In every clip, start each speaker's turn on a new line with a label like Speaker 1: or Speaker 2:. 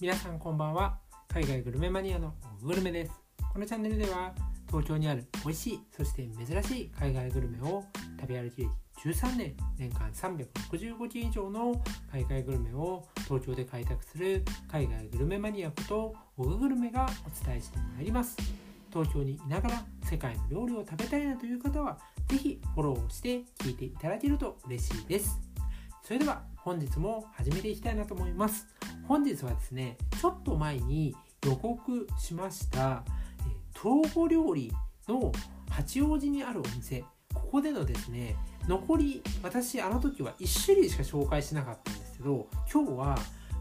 Speaker 1: 皆さんこんばんは。海外グルメマニアのグルメです。このチャンネルでは東京にある美味しいそして珍しい海外グルメを食べ歩き歴13年年間365件以上の海外グルメを東京で開拓する海外グルメマニアことオググルメがお伝えしてまいります。東京にいながら世界の料理を食べたいなという方は是非フォローして聞いていただけると嬉しいです。それでは本日も始めていきたいなと思います。本日はですねちょっと前に予告しました東郷料理の八王子にあるお店。ここでのですね残り私あの時は1種類しか紹介しなかったんですけど今日は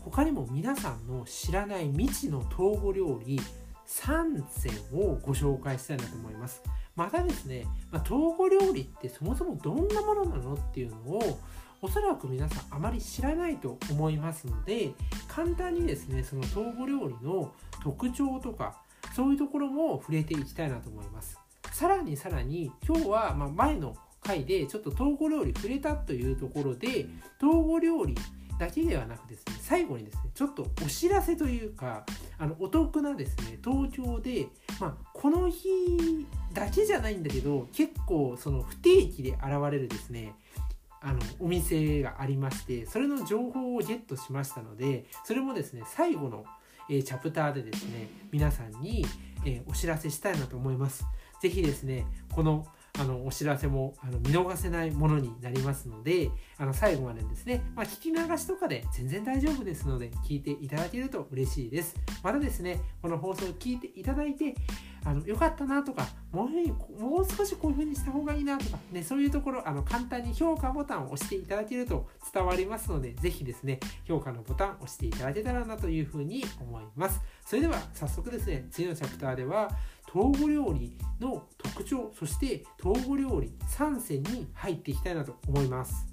Speaker 1: 他にも皆さんの知らない未知の東郷料理3選をご紹介したいなと思います。またですね、ま、東郷料理ってそもそもどんなものなのっていうのをおそらく皆さんあまり知らないと思いますので簡単にですねその東郷料理の特徴とかそういうところも触れていきたいなと思います。さらにさらに今日はま前の回でちょっと東郷料理触れたというところで東郷料理だけではなくですね最後にですねちょっとお知らせというかあのお得なですね東京で、まあ、この日だけじゃないんだけど結構その不定期で現れるですねあのお店がありましてそれの情報をゲットしましたのでそれもですね最後の、えー、チャプターでですね皆さんに、えー、お知らせしたいなと思います。ぜひですねこのあのお知らせもあの見逃せないものになりますのであの最後までですね、まあ、聞き流しとかで全然大丈夫ですので聞いていただけると嬉しいです。またですねこの放送を聞いていただいてあのよかったなとかもうもう少しこういう風にした方がいいなとか、ね、そういうところあの簡単に評価ボタンを押していただけると伝わりますのでぜひですね評価のボタンを押していただけたらなというふうに思います。それでは早速ですね次のチャプターでは東郷料理の特徴そして東郷料理3選に入っていきたいなと思います。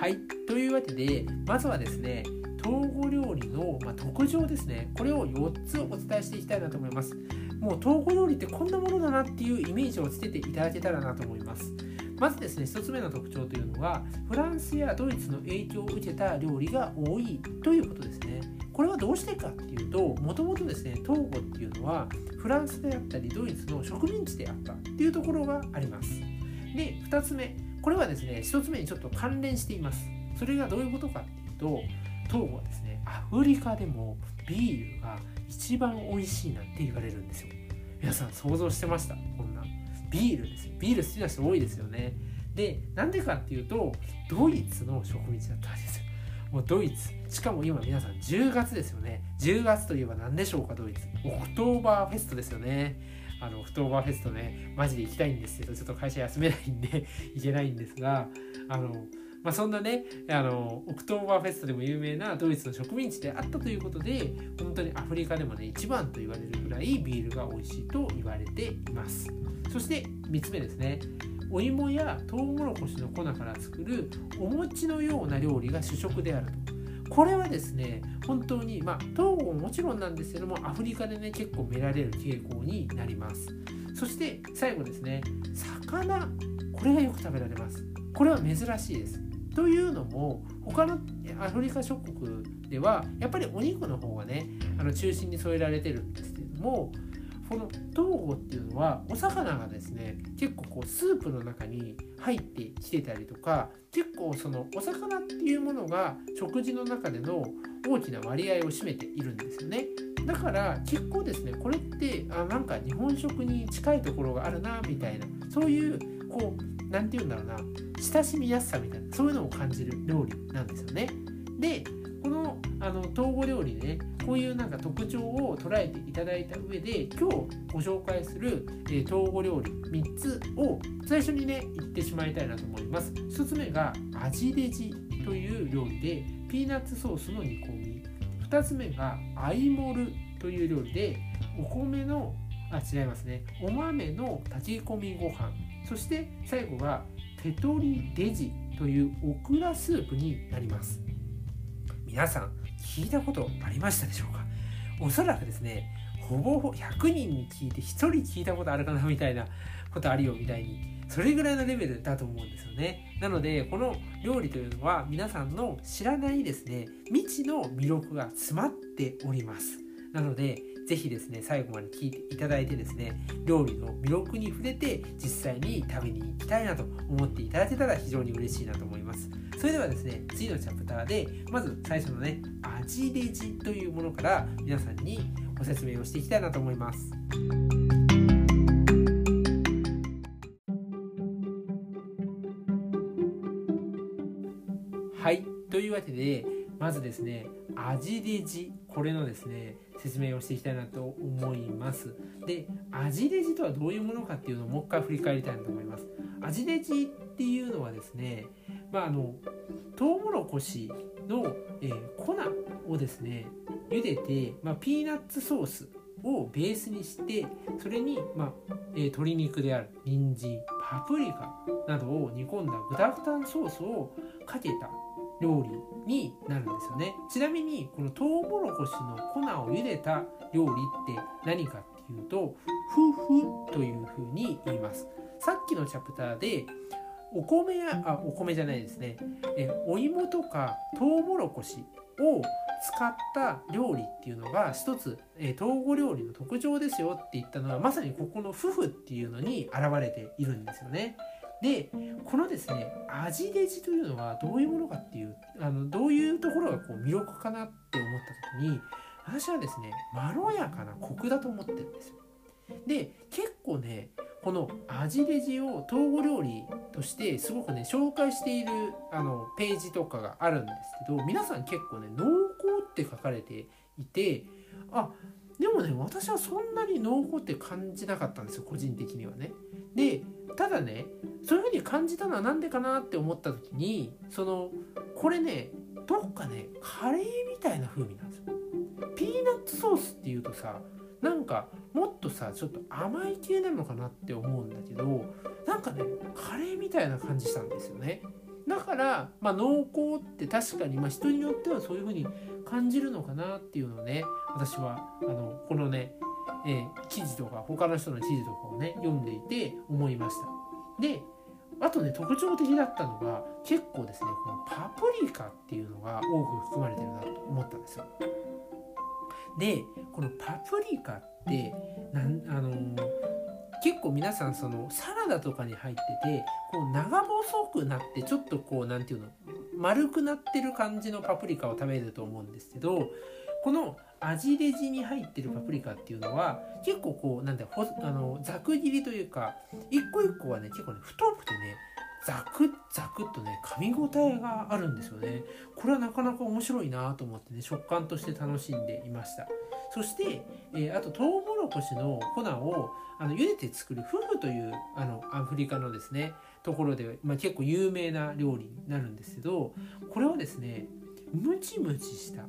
Speaker 1: はいというわけでまずはですね東郷料理の、まあ特徴ですね。これを4つお伝えしていきたいなと思います。もう東郷料理ってこんなものだなっていうイメージをつけていただけたらなと思います。まずですね1つ目の特徴というのはフランスやドイツの影響を受けた料理が多いということですね。これはどうしてかっていうともともとですねトーゴっていうのはフランスであったりドイツの植民地であったっていうところがあります。で2つ目これはですね1つ目にちょっと関連しています。それがどういうことかっていうとトーゴはですねアフリカでもビールが一番美味しいなんて言われるんですよ。皆さん想像してました？こんな。ビールですビール好きな人多いですよね。でなんでかっていうとドイツの植民地だったんですよ。もうドイツ。しかも今皆さん10月ですよね。10月といえば何でしょうかドイツ。オクトーバーフェストですよね。あのオクトーバーフェストね。マジで行きたいんですけどちょっと会社休めないんで 行けないんですがあのまあ、そんなねあのオクトーバーフェストでも有名なドイツの植民地であったということで本当にアフリカでもね一番と言われるぐらいビールが美味しいと言われています。そして3つ目ですね。お芋やトウモロコシの粉から作るお餅のような料理が主食であると。これはですね本当にまあトーゴももちろんなんですけどもアフリカでね結構見られる傾向になります。そして最後ですね。魚。これがよく食べられます。これは珍しいです。というのも他のアフリカ諸国ではやっぱりお肉の方がねあの中心に添えられてるんですけれどもこのトーゴっていうのはお魚がですね結構こうスープの中に入ってきてたりとか結構そのお魚っていうものが食事の中での大きな割合を占めているんですよね。だから結構ですねこれってあなんか日本食に近いところがあるなみたいなそういうこう何て言うんだろうな親しみやすさみたいなそういうのを感じる料理なんですよね。でこのあの統合料理でねこういうなんか特徴を捉えていただいた上で今日ご紹介する、えー、統合料理3つを最初にね言ってしまいたいなと思います。1つ目が味デジという料理でピーナッツソースの煮込み。2つ目がアイモルという料理でお米のあ違いますね。お豆の炊き込みご飯。そして最後はペトリデジというオクラスープになります。皆さん聞いたことありましたでしょうか？おそらくですねほぼほぼ100人に聞いて1人聞いたことあるかなみたいなことあるよみたいにそれぐらいのレベルだと思うんですよね。なのでこの料理というのは皆さんの知らないですね未知の魅力が詰まっております。なのでぜひですね最後まで聞いていただいてですね料理の魅力に触れて実際に食べに行きたいなと思っていただけたら非常に嬉しいなと思います。それではですね次のチャプターでまず最初のね味レジというものから皆さんにご説明をしていきたいなと思います。はいというわけでまずですね味レジこれのですね説明をしていきたいなと思います。で味レジとはどういうものかっていうのをもう一回振り返りたいなと思います。味レジっていうのはですねまああのトウモロコシの、えー、粉をですね茹でて、まあ、ピーナッツソースをベースにしてそれに、まあえー、鶏肉である人参パプリカなどを煮込んだグタグタンソースをかけた料理になるんですよね。ちなみにこのトウモロコシの粉を茹でた料理って何かっていうとフフというふうに言います。さっきのチャプターでお米やあお米じゃないですね。えお芋とかトウモロコシを使った料理っていうのが一つ、え東郷料理の特徴ですよって言ったのはまさにここの「夫婦」っていうのに現れているんですよね。でこのですね味デジというのはどういうものかっていうあのどういうところがこう魅力かなって思った時に私はですねまろやかなコクだと思ってるんですよ。で結構ねこの味レジを東郷料理としてすごくね紹介しているあのページとかがあるんですけど皆さん結構ね濃厚って書かれていてあでもね私はそんなに濃厚って感じなかったんですよ個人的にはね。でただねそういうふうに感じたのは何でかなって思った時にそのこれねどっかねカレーみたいな風味なんですよ。ピーナッツソースっていうとさなんかもっとさちょっと甘い系なのかなって思うんだけどなんかねカレーみたいな感じしたんですよね。だから、まあ、濃厚って確かに、まあ、人によってはそういう風に感じるのかなっていうのをね私はあのこのねえー、記事とか他の人の記事とかをね読んでいて思いました。であとね特徴的だったのが結構ですねこのパプリカっていうのが多く含まれてるなと思ったんですよ。でこのパプリカってなんあのー、結構皆さんそのサラダとかに入っててこう長細くなってちょっとこう何て言うの丸くなってる感じのパプリカを食べると思うんですけどこの味レジに入ってるパプリカっていうのは結構こうなんだほあのざく切りというか一個一個はね結構ね太くてねザクッザクっとね噛み応えがあるんですよね。これはなかなか面白いなと思ってね食感として楽しんでいました。そして、えー、あとトウモロコシの粉をあの茹でて作るフフというあのアフリカのですねところで、まあ、結構有名な料理になるんですけどこれはですねムチムチした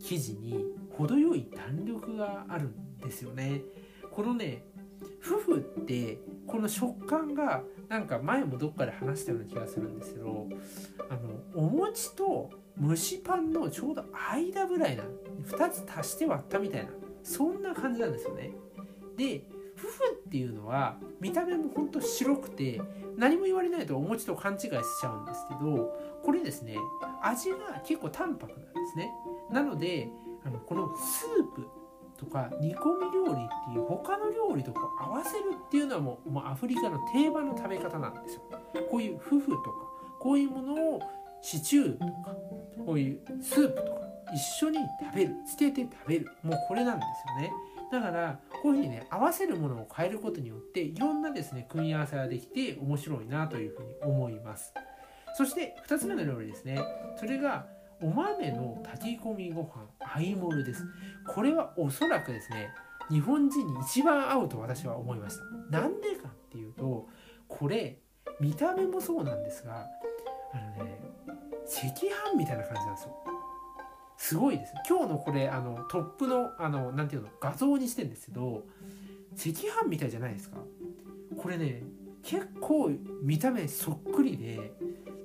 Speaker 1: 生地に程よい弾力があるんですよね。このねフフってこの食感がなんか前もどっかで話したような気がするんですけどあのお餅と蒸しパンのちょうど間ぐらいな2つ足して割ったみたいなそんな感じなんですよね。でフフっていうのは見た目もほんと白くて何も言われないとお餅と勘違いしちゃうんですけどこれですね味が結構淡白なんですね。なのであのこのスープとか煮込み料理っていう他の料理とか合わせるっていうのはもうもうアフリカの定番の食べ方なんですよ。こういうフフとかこういうものをシチューとかこういうスープとか一緒に食べるつけて食べる。もうこれなんですよね。だからこういうふうにね合わせるものを変えることによっていろんなですね組み合わせができて面白いなというふうに思います。そして2つ目の料理ですね。それがお豆の炊き込みご飯アイモルです。これはおそらくですね日本人に一番合うと私は思いました。なんでかっていうとこれ見た目もそうなんですがあのね赤飯みたいな感じなんですよ。すごいです。今日のこれあのトップのあのなていうの画像にしてんですけど赤飯みたいじゃないですか。これね結構見た目そっくりで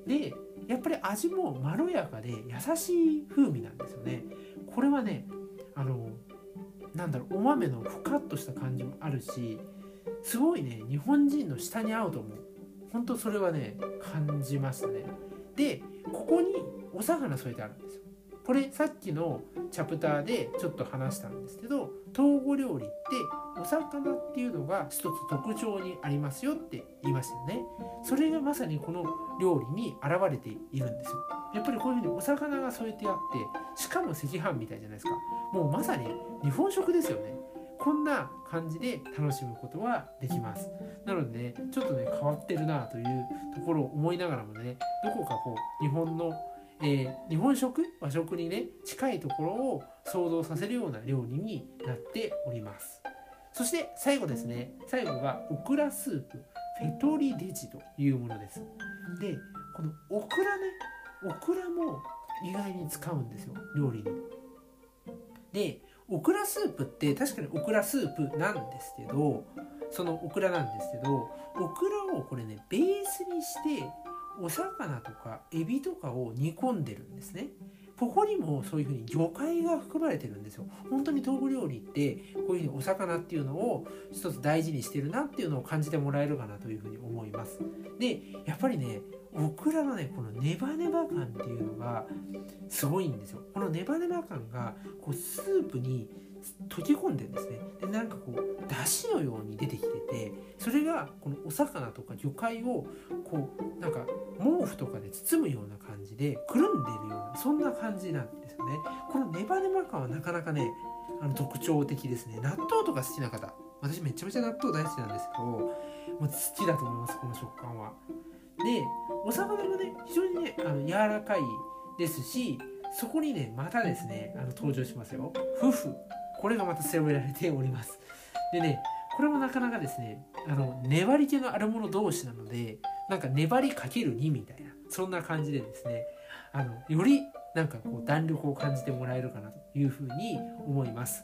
Speaker 1: でやっぱり味もまろやかで優しい風味なんですよね。これはねあのなんだろうお豆のふかっとした感じもあるしすごいね日本人の舌に合うと思う。本当それはね感じましたね。でここにお魚添えてあるんですよ。これさっきのチャプターでちょっと話したんですけど東郷料理ってお魚っていうのが一つ特徴にありますよって言いましたよね。それがまさにこの料理に現れているんですよ。やっぱりこういうふうにお魚が添えてあってしかも赤飯みたいじゃないですか。もうまさに日本食ですよね。こんな感じで楽しむことはできます。なのでねちょっとね変わってるなというところを思いながらもねどこかこう日本のえー、日本食和食にね近いところを想像させるような料理になっております。そして最後ですね。最後がオクラスープ。フェトリデジというものです。でこのオクラね。オクラも意外に使うんですよ。料理に。でオクラスープって確かにオクラスープなんですけどそのオクラなんですけどオクラをこれねベースにしてお魚とかエビとかを煮込んでるんですね。ここにもそういうふうに魚介が含まれてるんですよ。本当に豆腐料理ってこういうふうにお魚っていうのを一つ大事にしてるなっていうのを感じてもらえるかなというふうに思います。でやっぱりねオクラのねこのネバネバ感っていうのがすごいんですよ。このネバネバ感がこうスープに溶け込んでるんですね。でなんかこうだしのように出てきててそれがこのお魚とか魚介をこうなんか毛布とかで包むような感じでくるんでるようなそんな感じなんですよね。このネバネバ感はなかなかねあの特徴的ですね。納豆とか好きな方私めちゃめちゃ納豆大好きなんですけどもう好きだと思いますこの食感は。でお魚がね非常にねあの柔らかいですしそこにねまたですねあの登場しますよ。夫婦これがまた背負えられております。でねこれもなかなかですねあの粘り気のあるもの同士なのでなんか粘りかける2みたいな。そんな感じでですねあのよりなんかこう弾力を感じてもらえるかなというふうに思います。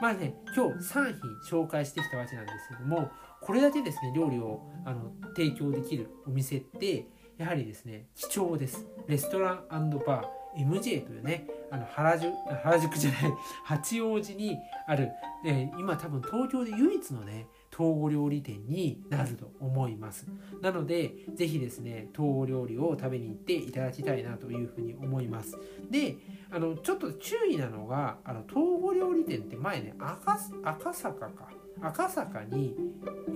Speaker 1: まあね今日3品紹介してきたわけなんですけどもこれだけですね料理をあの提供できるお店ってやはりですね貴重です。レストランバー MJ というねあの原宿原宿じゃない八王子にある、え、今多分東京で唯一のね東郷料理店になると思います。なのでぜひですね東郷料理を食べに行っていただきたいなというふうに思います。であのちょっと注意なのがあの東郷料理店って前ね赤赤坂か。赤坂に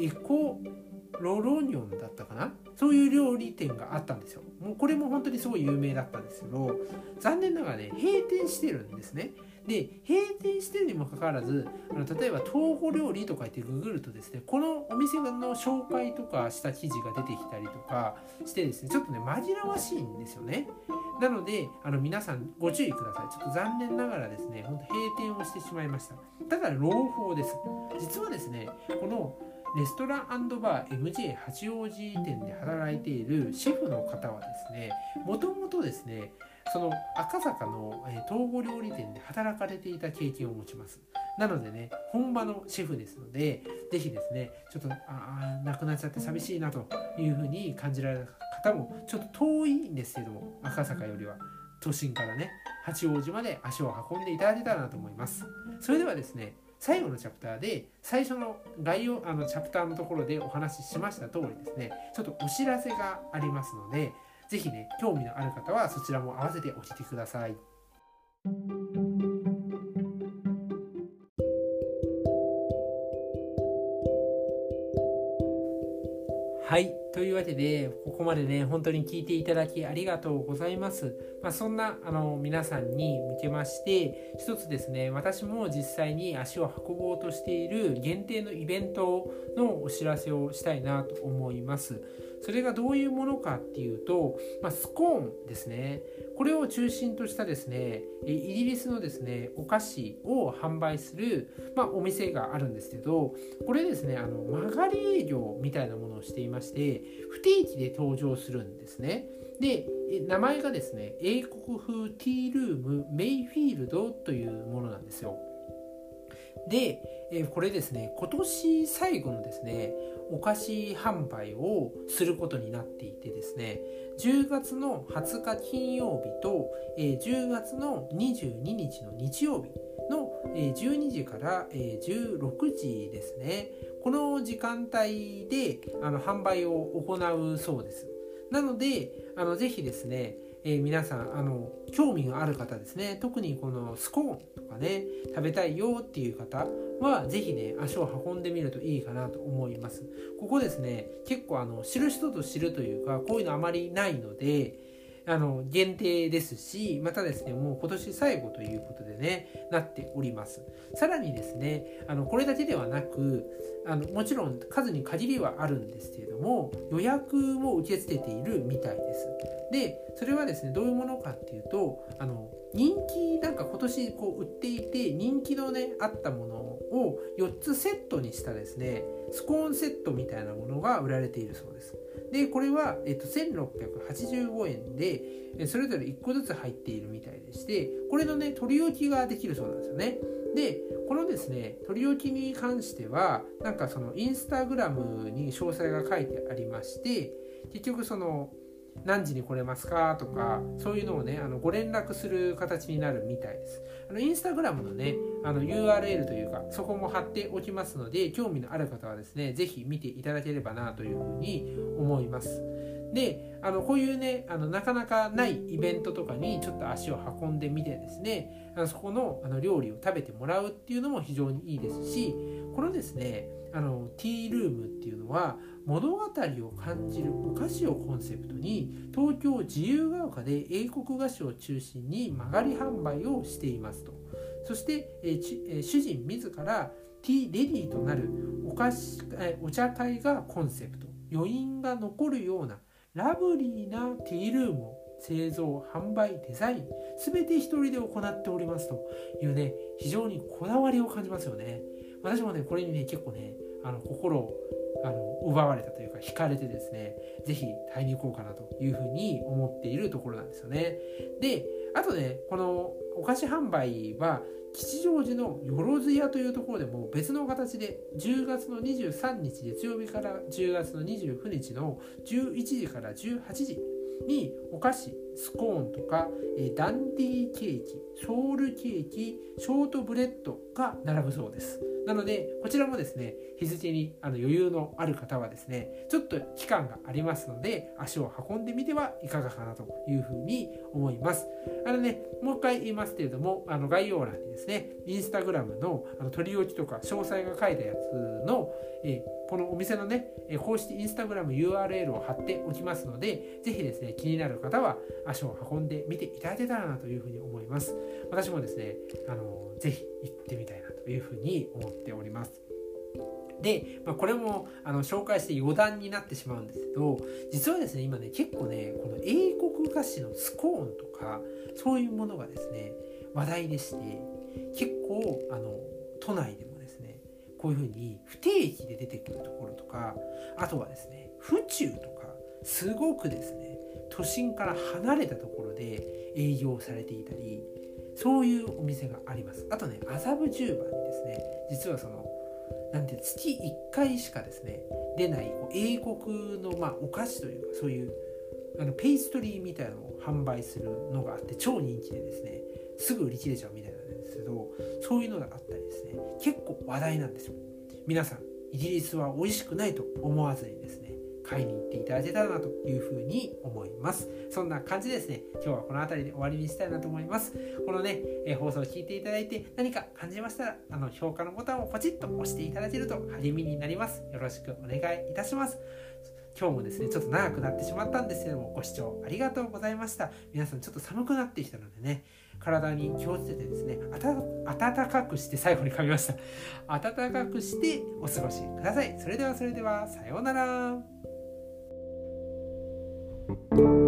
Speaker 1: エコロロニョンだったかな？そういう料理店があったんですよ。もうこれも本当にすごい有名だったんですけど残念ながらね閉店してるんですね。で閉店してるにもかかわらずあの例えば東宝料理とか言ってググるとですねこのお店の紹介とかした記事が出てきたりとかしてですねちょっとね紛らわしいんですよね。なのであの皆さんご注意ください。ちょっと残念ながらですねほんと閉店をしてしまいました。ただ朗報です。実はですねこのレストランバー MJ 八王子店で働いているシェフの方はですねもともとですねその赤坂の東郷料理店で働かれていた経験を持ちます。なのでね本場のシェフですので是非ですねちょっとああ亡くなっちゃって寂しいなというふうに感じられる方もちょっと遠いんですけども赤坂よりは都心からね八王子まで足を運んでいただけたらなと思います。それではですね最後のチャプターで最初の概要あのチャプターのところでお話ししました通りですねちょっとお知らせがありますので是非ね興味のある方はそちらも合わせてお聴きください。はいというわけでここまでね本当に聞いていただきありがとうございます、まあ、そんなあの皆さんに向けまして一つですね私も実際に足を運ぼうとしている限定のイベントのお知らせをしたいなと思います。それがどういうものかっていうと、まあ、スコーンですね。これを中心としたですねイギリスのですねお菓子を販売する、まあ、お店があるんですけどこれですねあの曲がり営業みたいなものをしていまして不定期で登場するんですね。で名前がですね英国風ティールームメイフィールドというものなんですよ。で、えこれですね今年最後のですねお菓子販売をすることになっていてですね10月の20日金曜日と、え10月の22日の日曜日の12時から16時ですね。この時間帯であの販売を行うそうです。なのであのぜひですねえー、皆さんあの興味がある方ですね。特にこのスコーンとかね食べたいよっていう方は是非ね足を運んでみるといいかなと思います。ここですね結構あの知る人と知るというかこういうのあまりないのであの限定ですしまたですねもう今年最後ということでねなっております。さらにですねあのこれだけではなくあのもちろん数に限りはあるんですけれども予約も受け付けているみたいです。でそれはですねどういうものかっていうとあの人気なんか今年こう売っていて人気のねあったものを4つセットにしたですねスコーンセットみたいなものが売られているそうです。でこれは、えっと、1685円でそれぞれ1個ずつ入っているみたいでしてこれのね取り置きができるそうなんですよね。でこのですね取り置きに関してはなんかそのインスタグラムに詳細が書いてありまして結局その何時に来れますか？とかそういうのをねあのご連絡する形になるみたいです。あのインスタグラムのねあの URL というかそこも貼っておきますので興味のある方はですね是非見ていただければなというふうに思います。であのこういうねあのなかなかないイベントとかにちょっと足を運んでみてですねあのそこのあの料理を食べてもらうっていうのも非常にいいですしこのですねあのティールームっていうのは物語を感じるお菓子をコンセプトに東京自由が丘で英国菓子を中心に曲がり販売をしていますと。そして、えー、主人自らティーレディーとなるお菓子、えお茶会がコンセプト。余韻が残るようなラブリーなティールームを製造販売デザイン全て一人で行っておりますというね非常にこだわりを感じますよね。私もねこれにね結構ねあの心をあの奪われたというか惹かれてですね是非買いに行こうかなというふうに思っているところなんですよね。であとねこのお菓子販売は吉祥寺のよろず屋というところでも別の形で10月の23日月曜日から10月の29日の11時から18時にお菓子スコーンとかえダンディーケーキソウルケーキショートブレッドが並ぶそうです。なのでこちらもですね日付にあの余裕のある方はですねちょっと期間がありますので足を運んでみてはいかがかなというふうに思います。あのねもう一回言いますけれどもあの概要欄にですねインスタグラムのあの取り置きとか詳細が書いたやつの、えこのお店のね公式インスタグラム URL を貼っておきますのでぜひですね気になる方は足を運んでみていただけたらなというふうに思います。私もですねあのぜひ行ってみたいなというふうに思っております。で、まあ、これもあの紹介して余談になってしまうんですけど実はですね今ね結構ねこの英国菓子のスコーンとかそういうものがですね話題でして結構あの都内でもですねこういうふうに不定期で出てくるところとかあとはですね府中とかすごくですね都心から離れたところで営業されていたりそういうお店があります。あとね麻布十番にですね。実はそのなんて月1回しかですね出ない英国のまあお菓子というかそういうあのペイストリーみたいなのを販売するのがあって超人気でですねすぐ売り切れちゃうみたいなんですけどそういうのがあったりですね結構話題なんですよ。皆さんイギリスは美味しくないと思わずにですね買いに行っていただけたらなというふうに思います。そんな感じでですね今日はこの辺りで終わりにしたいなと思います。このね、え放送を聞いていただいて何か感じましたらあの評価のボタンをポチッと押していただけると励みになります。よろしくお願いいたします。今日もですねちょっと長くなってしまったんですけどもご視聴ありがとうございました。皆さんちょっと寒くなってきたのでね体に気をつけてですね暖かくして最後に噛みました。暖かくしてお過ごしください。それではそれではさようなら。Thank you.